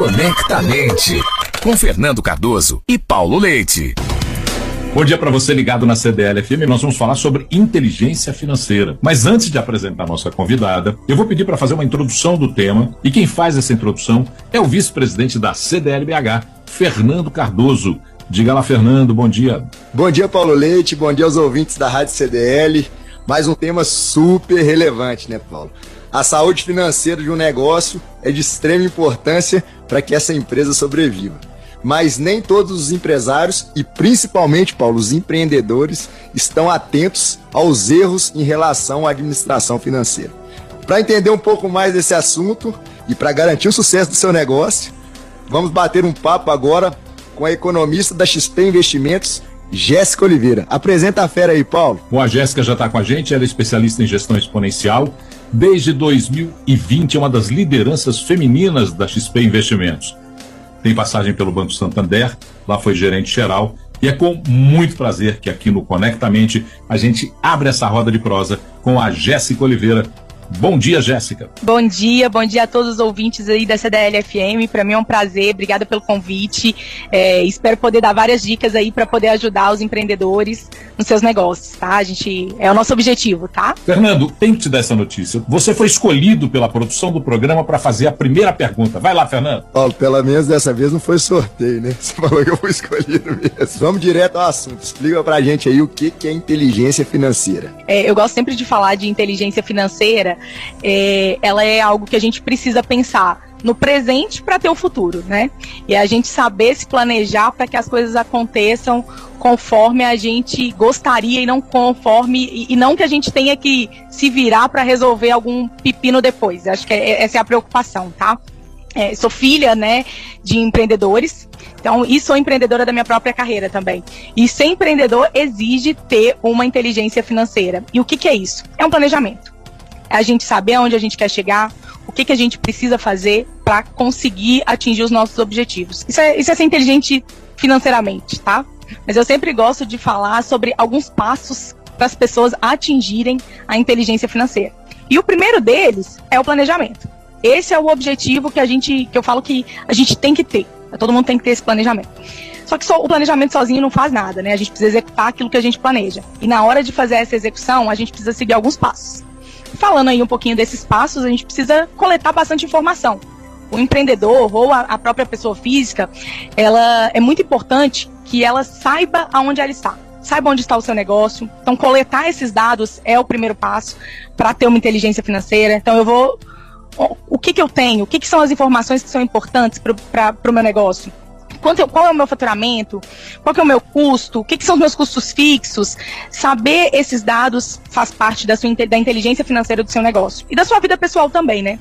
Conectamente com Fernando Cardoso e Paulo Leite. Bom dia para você ligado na CDL FM. Nós vamos falar sobre inteligência financeira. Mas antes de apresentar a nossa convidada, eu vou pedir para fazer uma introdução do tema. E quem faz essa introdução é o vice-presidente da CDLBH, Fernando Cardoso. Diga lá, Fernando, bom dia. Bom dia, Paulo Leite. Bom dia aos ouvintes da Rádio CDL. Mais um tema super relevante, né, Paulo? A saúde financeira de um negócio é de extrema importância para que essa empresa sobreviva mas nem todos os empresários e principalmente, Paulo, os empreendedores estão atentos aos erros em relação à administração financeira. Para entender um pouco mais desse assunto e para garantir o sucesso do seu negócio, vamos bater um papo agora com a economista da XP Investimentos, Jéssica Oliveira. Apresenta a fera aí, Paulo. Bom, a Jéssica já está com a gente, ela é especialista em gestão exponencial. Desde 2020 é uma das lideranças femininas da XP Investimentos tem passagem pelo Banco Santander, lá foi gerente geral. E é com muito prazer que aqui no Conectamente a gente abre essa roda de prosa com a Jéssica Oliveira, Bom dia, Jéssica. Bom dia, bom dia a todos os ouvintes aí da CDL FM. Para mim é um prazer, obrigada pelo convite. É, espero poder dar várias dicas aí para poder ajudar os empreendedores nos seus negócios, tá? A gente é o nosso objetivo, tá? Fernando, tem que te dar essa notícia. Você foi escolhido pela produção do programa para fazer a primeira pergunta. Vai lá, Fernando. Paulo, pelo menos dessa vez não foi sorteio, né? Você falou que eu fui escolhido mesmo. Vamos direto ao assunto. Explica pra gente aí o que, que é inteligência financeira. É, eu gosto sempre de falar de inteligência financeira é, ela é algo que a gente precisa pensar no presente para ter o futuro, né? E a gente saber se planejar para que as coisas aconteçam conforme a gente gostaria e não conforme e, e não que a gente tenha que se virar para resolver algum pepino depois. Acho que é, essa é a preocupação, tá? É, sou filha, né, de empreendedores. Então, e sou empreendedora da minha própria carreira também. E ser empreendedor exige ter uma inteligência financeira. E o que, que é isso? É um planejamento é a gente saber aonde a gente quer chegar, o que, que a gente precisa fazer para conseguir atingir os nossos objetivos. Isso é, isso é ser inteligente financeiramente, tá? Mas eu sempre gosto de falar sobre alguns passos para as pessoas atingirem a inteligência financeira. E o primeiro deles é o planejamento. Esse é o objetivo que a gente, que eu falo que a gente tem que ter. Todo mundo tem que ter esse planejamento. Só que só, o planejamento sozinho não faz nada, né? A gente precisa executar aquilo que a gente planeja. E na hora de fazer essa execução, a gente precisa seguir alguns passos falando aí um pouquinho desses passos, a gente precisa coletar bastante informação. O empreendedor ou a, a própria pessoa física, ela é muito importante que ela saiba aonde ela está saiba onde está o seu negócio. Então, coletar esses dados é o primeiro passo para ter uma inteligência financeira. Então, eu vou. O que, que eu tenho? O que, que são as informações que são importantes para o meu negócio? Quanto, qual é o meu faturamento, qual é o meu custo, o que, que, são os meus custos fixos. Saber esses dados faz parte da, sua, da inteligência financeira do seu negócio e da sua vida pessoal também, né?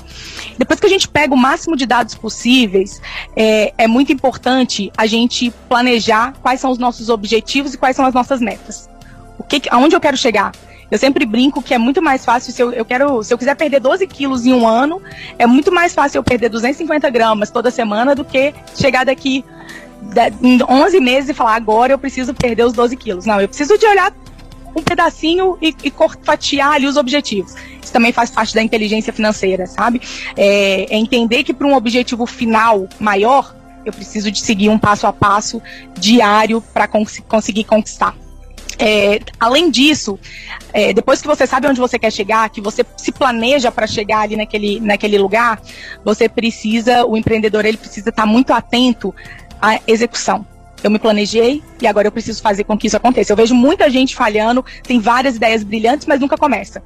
Depois que a gente pega o máximo de dados possíveis, é, é muito importante a gente planejar quais são os nossos objetivos e quais são as nossas metas. O que, aonde eu quero chegar? Eu sempre brinco que é muito mais fácil se eu, eu quero, se eu quiser perder 12 quilos em um ano, é muito mais fácil eu perder 250 gramas toda semana do que chegar daqui em 11 meses e falar agora eu preciso perder os 12 quilos. Não, eu preciso de olhar um pedacinho e, e fatiar ali os objetivos. Isso também faz parte da inteligência financeira, sabe? É, é entender que para um objetivo final maior, eu preciso de seguir um passo a passo diário para cons conseguir conquistar. É, além disso, é, depois que você sabe onde você quer chegar, que você se planeja para chegar ali naquele, naquele lugar, você precisa, o empreendedor ele precisa estar tá muito atento à execução. Eu me planejei e agora eu preciso fazer com que isso aconteça. Eu vejo muita gente falhando, tem várias ideias brilhantes, mas nunca começa.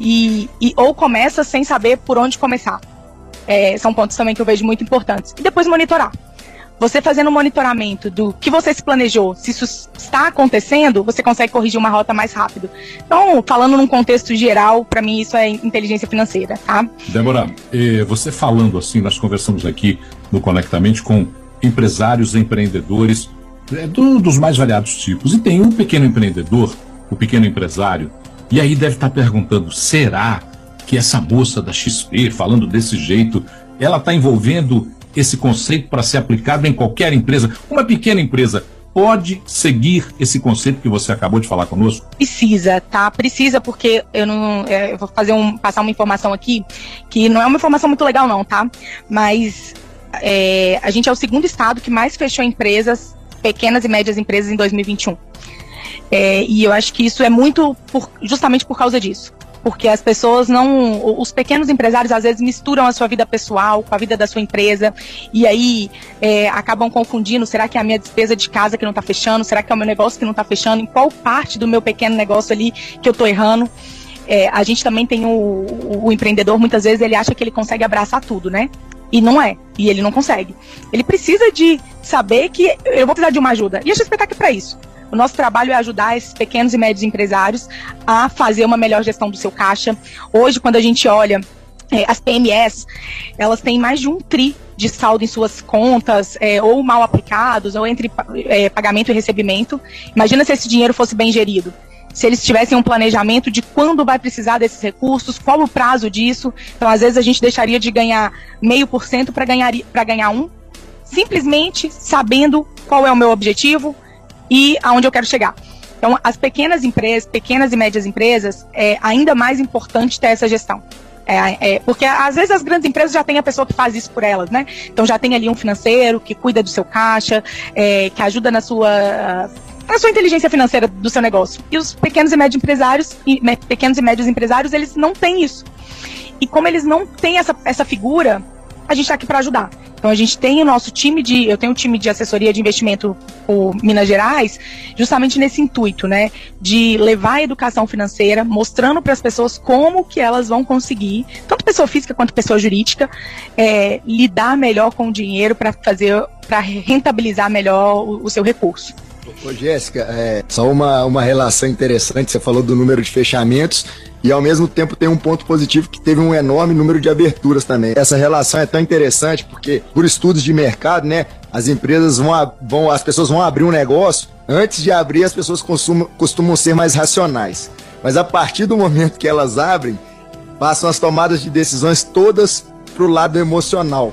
E, e ou começa sem saber por onde começar. É, são pontos também que eu vejo muito importantes. E depois monitorar. Você fazendo um monitoramento do que você se planejou, se isso está acontecendo, você consegue corrigir uma rota mais rápido. Então, falando num contexto geral, para mim isso é inteligência financeira, tá? Débora, você falando assim, nós conversamos aqui no Conectamente com empresários, empreendedores é, do, dos mais variados tipos. E tem um pequeno empreendedor, o pequeno empresário, e aí deve estar perguntando: será que essa moça da XP, falando desse jeito, ela está envolvendo esse conceito para ser aplicado em qualquer empresa? Uma pequena empresa pode seguir esse conceito que você acabou de falar conosco? Precisa, tá? Precisa, porque eu não. Eu vou fazer um, passar uma informação aqui que não é uma informação muito legal, não, tá? Mas é, a gente é o segundo estado que mais fechou empresas, pequenas e médias empresas em 2021. É, e eu acho que isso é muito por, justamente por causa disso. Porque as pessoas não. Os pequenos empresários às vezes misturam a sua vida pessoal com a vida da sua empresa. E aí é, acabam confundindo: será que é a minha despesa de casa que não está fechando? Será que é o meu negócio que não está fechando? Em qual parte do meu pequeno negócio ali que eu estou errando? É, a gente também tem o, o, empreendedor, muitas vezes ele acha que ele consegue abraçar tudo, né? E não é. E ele não consegue. Ele precisa de saber que eu vou precisar de uma ajuda. E a XP está aqui para isso. O nosso trabalho é ajudar esses pequenos e médios empresários a fazer uma melhor gestão do seu caixa. Hoje, quando a gente olha é, as PMS, elas têm mais de um tri de saldo em suas contas, é, ou mal aplicados, ou entre é, pagamento e recebimento. Imagina se esse dinheiro fosse bem gerido. Se eles tivessem um planejamento de quando vai precisar desses recursos, qual o prazo disso. Então, às vezes, a gente deixaria de ganhar meio por cento para ganhar, ganhar um, simplesmente sabendo qual é o meu objetivo, e aonde eu quero chegar. Então, as pequenas empresas, pequenas e médias empresas, é ainda mais importante ter essa gestão. É, é, porque às vezes as grandes empresas já têm a pessoa que faz isso por elas, né? Então já tem ali um financeiro que cuida do seu caixa, é, que ajuda na sua na sua inteligência financeira do seu negócio. E os pequenos e médios empresários, e, pequenos e médios empresários, eles não têm isso. E como eles não têm essa, essa figura, a gente está aqui para ajudar. Então a gente tem o nosso time de, eu tenho um time de assessoria de investimento por Minas Gerais, justamente nesse intuito, né, de levar a educação financeira, mostrando para as pessoas como que elas vão conseguir, tanto pessoa física quanto pessoa jurídica, é, lidar melhor com o dinheiro para fazer, para rentabilizar melhor o, o seu recurso. Ô, Jéssica, é, só uma, uma relação interessante, você falou do número de fechamentos e ao mesmo tempo tem um ponto positivo que teve um enorme número de aberturas também. Essa relação é tão interessante porque, por estudos de mercado, né, as empresas vão, vão as pessoas vão abrir um negócio, antes de abrir as pessoas costumam, costumam ser mais racionais. Mas a partir do momento que elas abrem, passam as tomadas de decisões todas para o lado emocional.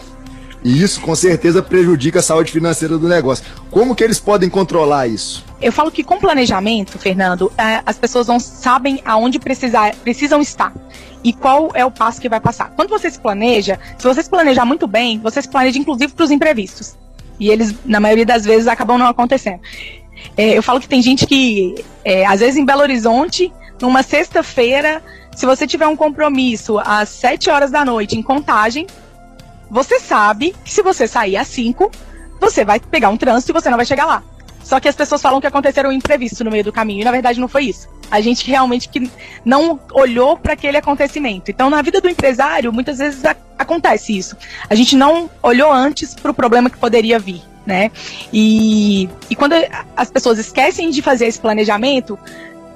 E isso com certeza prejudica a saúde financeira do negócio. Como que eles podem controlar isso? Eu falo que com planejamento, Fernando, é, as pessoas não sabem aonde precisar, precisam estar e qual é o passo que vai passar. Quando você se planeja, se você se planejar muito bem, você se planeja inclusive para os imprevistos. E eles, na maioria das vezes, acabam não acontecendo. É, eu falo que tem gente que, é, às vezes em Belo Horizonte, numa sexta-feira, se você tiver um compromisso às 7 horas da noite em contagem, você sabe que se você sair às 5, você vai pegar um trânsito e você não vai chegar lá. Só que as pessoas falam que aconteceram um imprevisto no meio do caminho, e na verdade não foi isso. A gente realmente que não olhou para aquele acontecimento. Então, na vida do empresário, muitas vezes acontece isso. A gente não olhou antes para o problema que poderia vir, né? E, e quando as pessoas esquecem de fazer esse planejamento,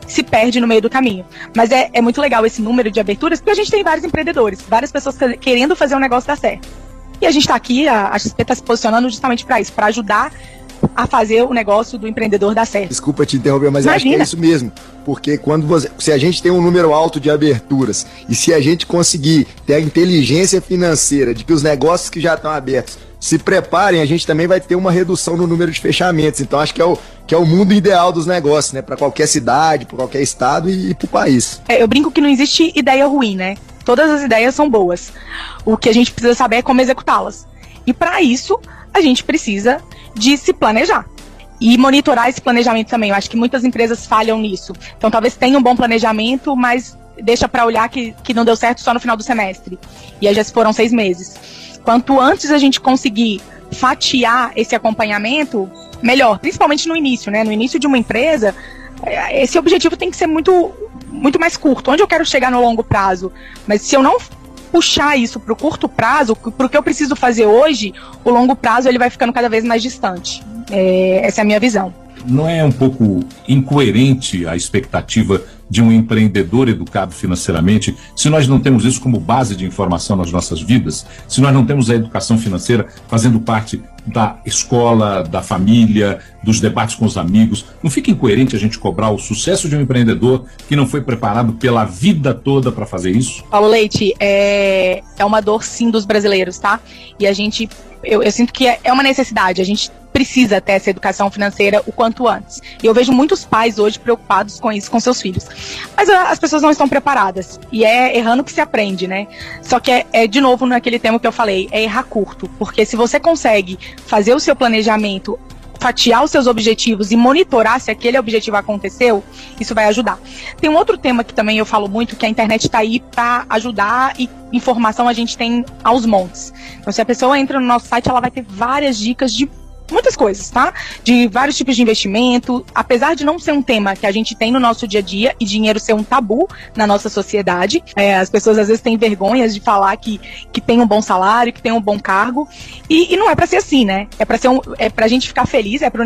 se perde no meio do caminho. Mas é, é muito legal esse número de aberturas, porque a gente tem vários empreendedores, várias pessoas querendo fazer um negócio dar certo. E a gente está aqui, a, a XP está se posicionando justamente para isso, para ajudar a fazer o negócio do empreendedor dar certo. Desculpa te interromper, mas acho que é isso mesmo. Porque quando você, se a gente tem um número alto de aberturas e se a gente conseguir ter a inteligência financeira de que os negócios que já estão abertos se preparem, a gente também vai ter uma redução no número de fechamentos. Então acho que é o, que é o mundo ideal dos negócios, né? Para qualquer cidade, para qualquer estado e, e para o país. É, eu brinco que não existe ideia ruim, né? Todas as ideias são boas. O que a gente precisa saber é como executá-las. E para isso, a gente precisa de se planejar. E monitorar esse planejamento também. Eu acho que muitas empresas falham nisso. Então, talvez tenha um bom planejamento, mas deixa para olhar que, que não deu certo só no final do semestre. E aí já se foram seis meses. Quanto antes a gente conseguir fatiar esse acompanhamento, melhor. Principalmente no início, né? No início de uma empresa, é, esse objetivo tem que ser muito, muito mais curto. Onde eu quero chegar no longo prazo? Mas se eu não puxar isso para o curto prazo, para o que eu preciso fazer hoje, o longo prazo ele vai ficando cada vez mais distante. É, essa é a minha visão. Não é um pouco incoerente a expectativa de um empreendedor educado financeiramente, se nós não temos isso como base de informação nas nossas vidas, se nós não temos a educação financeira fazendo parte da escola, da família, dos debates com os amigos, não fica incoerente a gente cobrar o sucesso de um empreendedor que não foi preparado pela vida toda para fazer isso? Paulo Leite, é, é uma dor sim dos brasileiros, tá? E a gente, eu, eu sinto que é, é uma necessidade, a gente precisa ter essa educação financeira o quanto antes. E eu vejo muitos pais hoje preocupados com isso, com seus filhos. Mas ah, as pessoas não estão preparadas. E é errando que se aprende, né? Só que é, é de novo naquele tema que eu falei, é errar curto. Porque se você consegue fazer o seu planejamento fatiar os seus objetivos e monitorar se aquele objetivo aconteceu, isso vai ajudar. Tem um outro tema que também eu falo muito, que a internet está aí para ajudar e informação a gente tem aos montes. Então, se a pessoa entra no nosso site, ela vai ter várias dicas de muitas coisas, tá? De vários tipos de investimento. Apesar de não ser um tema que a gente tem no nosso dia a dia e dinheiro ser um tabu na nossa sociedade, é, as pessoas às vezes têm vergonhas de falar que, que tem um bom salário, que tem um bom cargo. E, e não é para ser assim, né? É para ser um, é pra gente ficar feliz, é para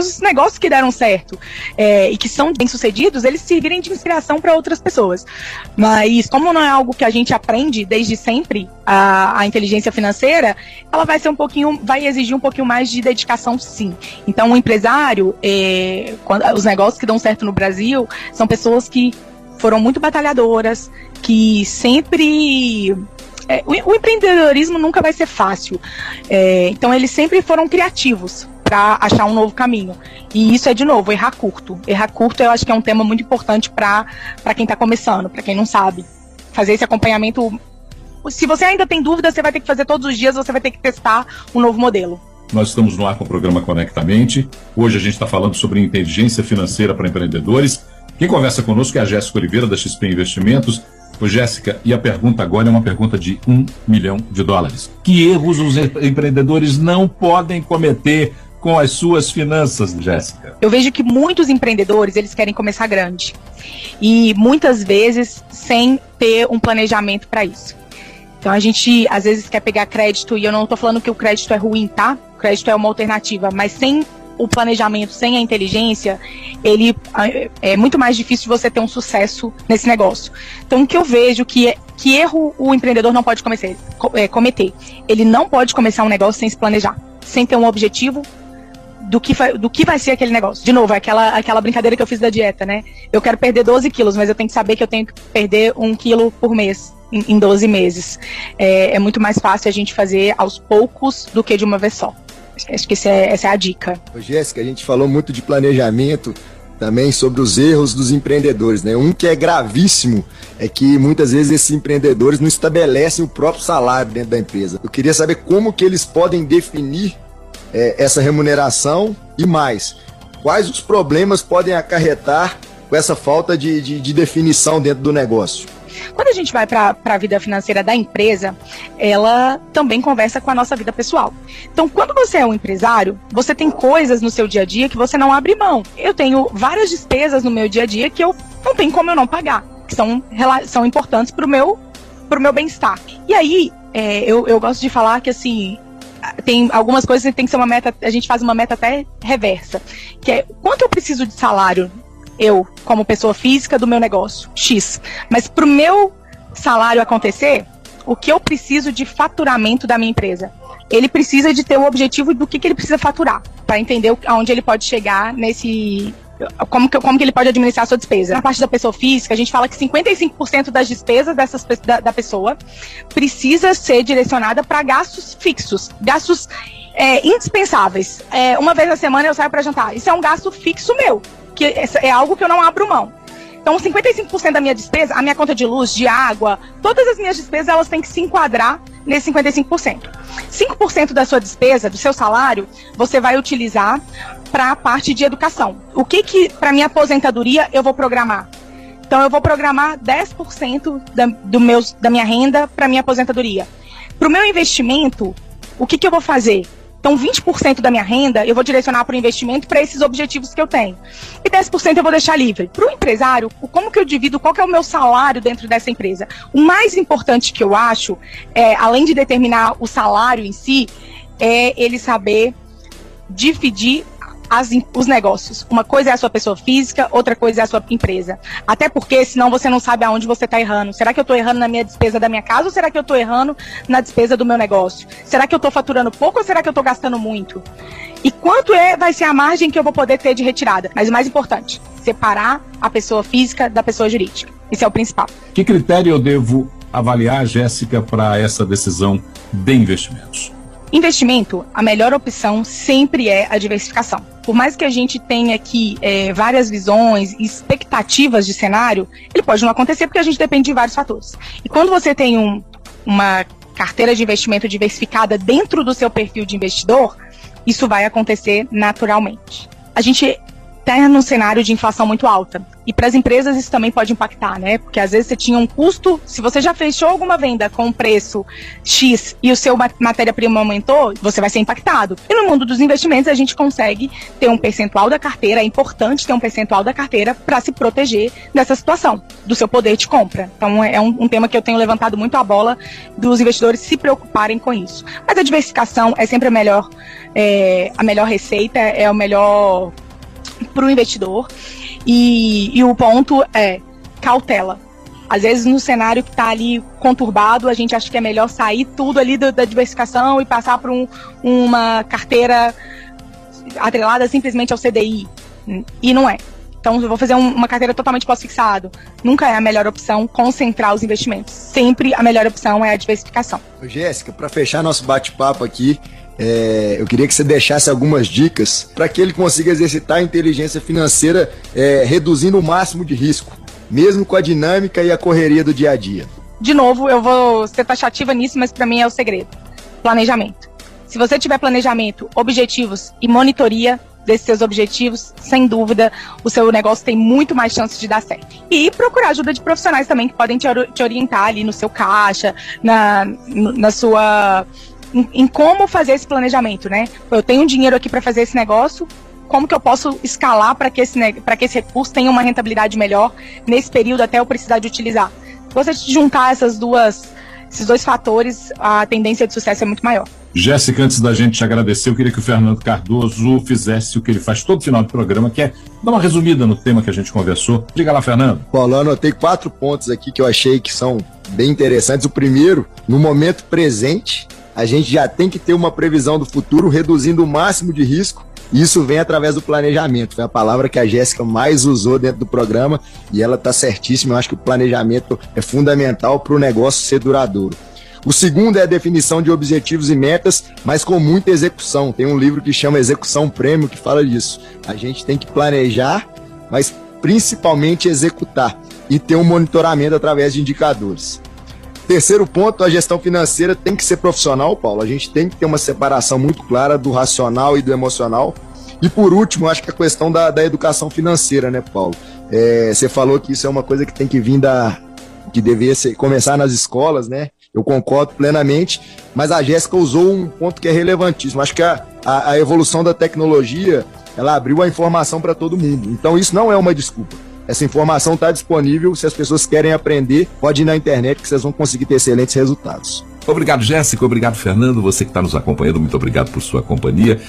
os negócios que deram certo é, e que são bem sucedidos, eles servirem de inspiração para outras pessoas. Mas como não é algo que a gente aprende desde sempre, a, a, inteligência financeira, ela vai ser um pouquinho, vai exigir um pouquinho mais de dedicação, sim. Então, o empresário, é, quando, os negócios que dão certo no Brasil são pessoas que foram muito batalhadoras, que sempre é, o, empreendedorismo nunca vai ser fácil. É, então, eles sempre foram criativos para achar um novo caminho. E isso é, de novo, errar curto. Errar curto eu acho que é um tema muito importante para quem está começando, para quem não sabe. Fazer esse acompanhamento. Se você ainda tem dúvida, você vai ter que fazer todos os dias, você vai ter que testar um novo modelo. Nós estamos no ar com o programa Conectamente. Hoje a gente está falando sobre inteligência financeira para empreendedores. Quem conversa conosco é a Jéssica Oliveira, da XP Investimentos. Ô, Jéssica, e a pergunta agora é uma pergunta de um milhão de dólares. Que erros os empreendedores não podem cometer com as suas finanças, Jéssica? Eu vejo que muitos empreendedores, eles querem começar grande. E muitas vezes sem ter um planejamento para isso. Então a gente às vezes quer pegar crédito e eu não estou falando que o crédito é ruim, tá? O crédito é uma alternativa, mas sem o planejamento, sem a inteligência, ele é muito mais difícil você ter um sucesso nesse negócio. Então o que eu vejo que é, que erro o empreendedor não pode cometer, é, cometer? Ele não pode começar um negócio sem se planejar, sem ter um objetivo, do que, do que vai ser aquele negócio. De novo, é aquela, aquela brincadeira que eu fiz da dieta, né? Eu quero perder 12 quilos, mas eu tenho que saber que eu tenho que perder um quilo por mês em, em 12 meses. É, é, muito mais fácil a gente fazer aos poucos do que de uma vez só. Acho que é, essa é a dica. Jéssica, a gente falou muito de planejamento também sobre os erros dos empreendedores, né? Um que é gravíssimo é que muitas vezes esses empreendedores não estabelecem o próprio salário dentro da empresa. Eu queria saber como que eles podem definir é, essa remuneração e mais, quais os problemas podem acarretar com essa falta de, de, de definição dentro do negócio? Quando a gente vai para a vida financeira da empresa, ela também conversa com a nossa vida pessoal. Então, quando você é um empresário, você tem coisas no seu dia a dia que você não abre mão. Eu tenho várias despesas no meu dia a dia que eu não tenho como eu não pagar, que são, são importantes para o meu, meu bem-estar. E aí, é, eu, eu gosto de falar que assim, tem algumas coisas que tem que ser uma meta, a gente faz uma meta até reversa, que é quanto eu preciso de salário eu, como pessoa física do meu negócio, X. Mas para o meu salário acontecer, o que eu preciso de faturamento da minha empresa? Ele precisa de ter o objetivo do que, que ele precisa faturar, para entender aonde ele pode chegar nesse, como que, como que ele pode administrar a sua despesa. Na parte da pessoa física, a gente fala que 55% das despesas dessas, da, da pessoa precisa ser direcionada para gastos fixos, gastos é, indispensáveis. É, uma vez na semana eu saio para jantar. Isso é um gasto fixo meu, que é algo que eu não abro mão. Então, 55% da minha despesa, a minha conta de luz, de água, todas as minhas despesas, elas têm que se enquadrar nesse 55%. 5% da sua despesa, do seu salário, você vai utilizar para a parte de educação. O que que para minha aposentadoria eu vou programar? Então eu vou programar 10% da, do meus, da minha renda para minha aposentadoria. Para o meu investimento, o que, que eu vou fazer? Então, 20% da minha renda eu vou direcionar para o investimento para esses objetivos que eu tenho. E 10% eu vou deixar livre. Para o empresário, como que eu divido, qual que é o meu salário dentro dessa empresa? O mais importante que eu acho, é, além de determinar o salário em si, é ele saber dividir as, os negócios. Uma coisa é a sua pessoa física, outra coisa é a sua empresa. Até porque, senão você não sabe aonde você está errando. Será que eu estou errando na minha despesa da minha casa ou será que eu estou errando na despesa do meu negócio? Será que eu estou faturando pouco ou será que eu estou gastando muito? E quanto é vai ser a margem que eu vou poder ter de retirada? Mas o mais importante, separar a pessoa física da pessoa jurídica. Isso é o principal. Que critério eu devo avaliar, Jéssica, para essa decisão de investimentos? Investimento, a melhor opção sempre é a diversificação. Por mais que a gente tenha aqui é, várias visões e expectativas de cenário, ele pode não acontecer porque a gente depende de vários fatores. E quando você tem um, uma carteira de investimento diversificada dentro do seu perfil de investidor, isso vai acontecer naturalmente. A gente está num cenário de inflação muito alta. E para as empresas isso também pode impactar, né? Porque às vezes você tinha um custo, se você já fechou alguma venda com um preço X e o seu matéria-prima aumentou, você vai ser impactado. E no mundo dos investimentos a gente consegue ter um percentual da carteira, é importante ter um percentual da carteira para se proteger dessa situação, do seu poder de compra. Então é um, um tema que eu tenho levantado muito a bola dos investidores se preocuparem com isso. Mas a diversificação é sempre a melhor, é, a melhor receita, é o melhor para o investidor. E, e o ponto é cautela. Às vezes, no cenário que está ali conturbado, a gente acha que é melhor sair tudo ali do, da diversificação e passar para um, uma carteira atrelada simplesmente ao CDI. E não é. Então, eu vou fazer um, uma carteira totalmente pós-fixado. Nunca é a melhor opção concentrar os investimentos. Sempre a melhor opção é a diversificação. Jéssica, para fechar nosso bate-papo aqui, é, eu queria que você deixasse algumas dicas para que ele consiga exercitar a inteligência financeira é, reduzindo o máximo de risco, mesmo com a dinâmica e a correria do dia a dia. De novo, eu vou ser taxativa nisso, mas para mim é o segredo: planejamento. Se você tiver planejamento, objetivos e monitoria desses seus objetivos, sem dúvida, o seu negócio tem muito mais chance de dar certo. E procurar ajuda de profissionais também que podem te, orientar ali no seu caixa, na, na sua em, em como fazer esse planejamento, né? Eu tenho um dinheiro aqui para fazer esse negócio, como que eu posso escalar para que, esse, que esse recurso tenha uma rentabilidade melhor nesse período até eu precisar de utilizar. Se você juntar essas duas, esses dois fatores, a tendência de sucesso é muito maior. Jéssica, antes da gente te agradecer, eu queria que o Fernando Cardoso fizesse o que ele faz todo final do programa, que é dar uma resumida no tema que a gente conversou. Diga lá, Fernando. Paulo, eu anotei quatro pontos aqui que eu achei que são bem interessantes. O primeiro, no momento presente, a gente já tem que ter uma previsão do futuro, reduzindo o máximo de risco. Isso vem através do planejamento. Foi a palavra que a Jéssica mais usou dentro do programa e ela está certíssima. Eu acho que o planejamento é fundamental para o negócio ser duradouro. O segundo é a definição de objetivos e metas, mas com muita execução. Tem um livro que chama Execução Prêmio que fala disso. A gente tem que planejar, mas principalmente executar e ter um monitoramento através de indicadores. Terceiro ponto, a gestão financeira tem que ser profissional, Paulo. A gente tem que ter uma separação muito clara do racional e do emocional. E por último, acho que a questão da, da educação financeira, né, Paulo? É, você falou que isso é uma coisa que tem que vir da. que deveria ser, começar nas escolas, né? Eu concordo plenamente, mas a Jéssica usou um ponto que é relevantíssimo. Acho que a, a, a evolução da tecnologia ela abriu a informação para todo mundo. Então isso não é uma desculpa. Essa informação está disponível. Se as pessoas querem aprender, pode ir na internet que vocês vão conseguir ter excelentes resultados. Obrigado, Jéssica. Obrigado, Fernando. Você que está nos acompanhando, muito obrigado por sua companhia.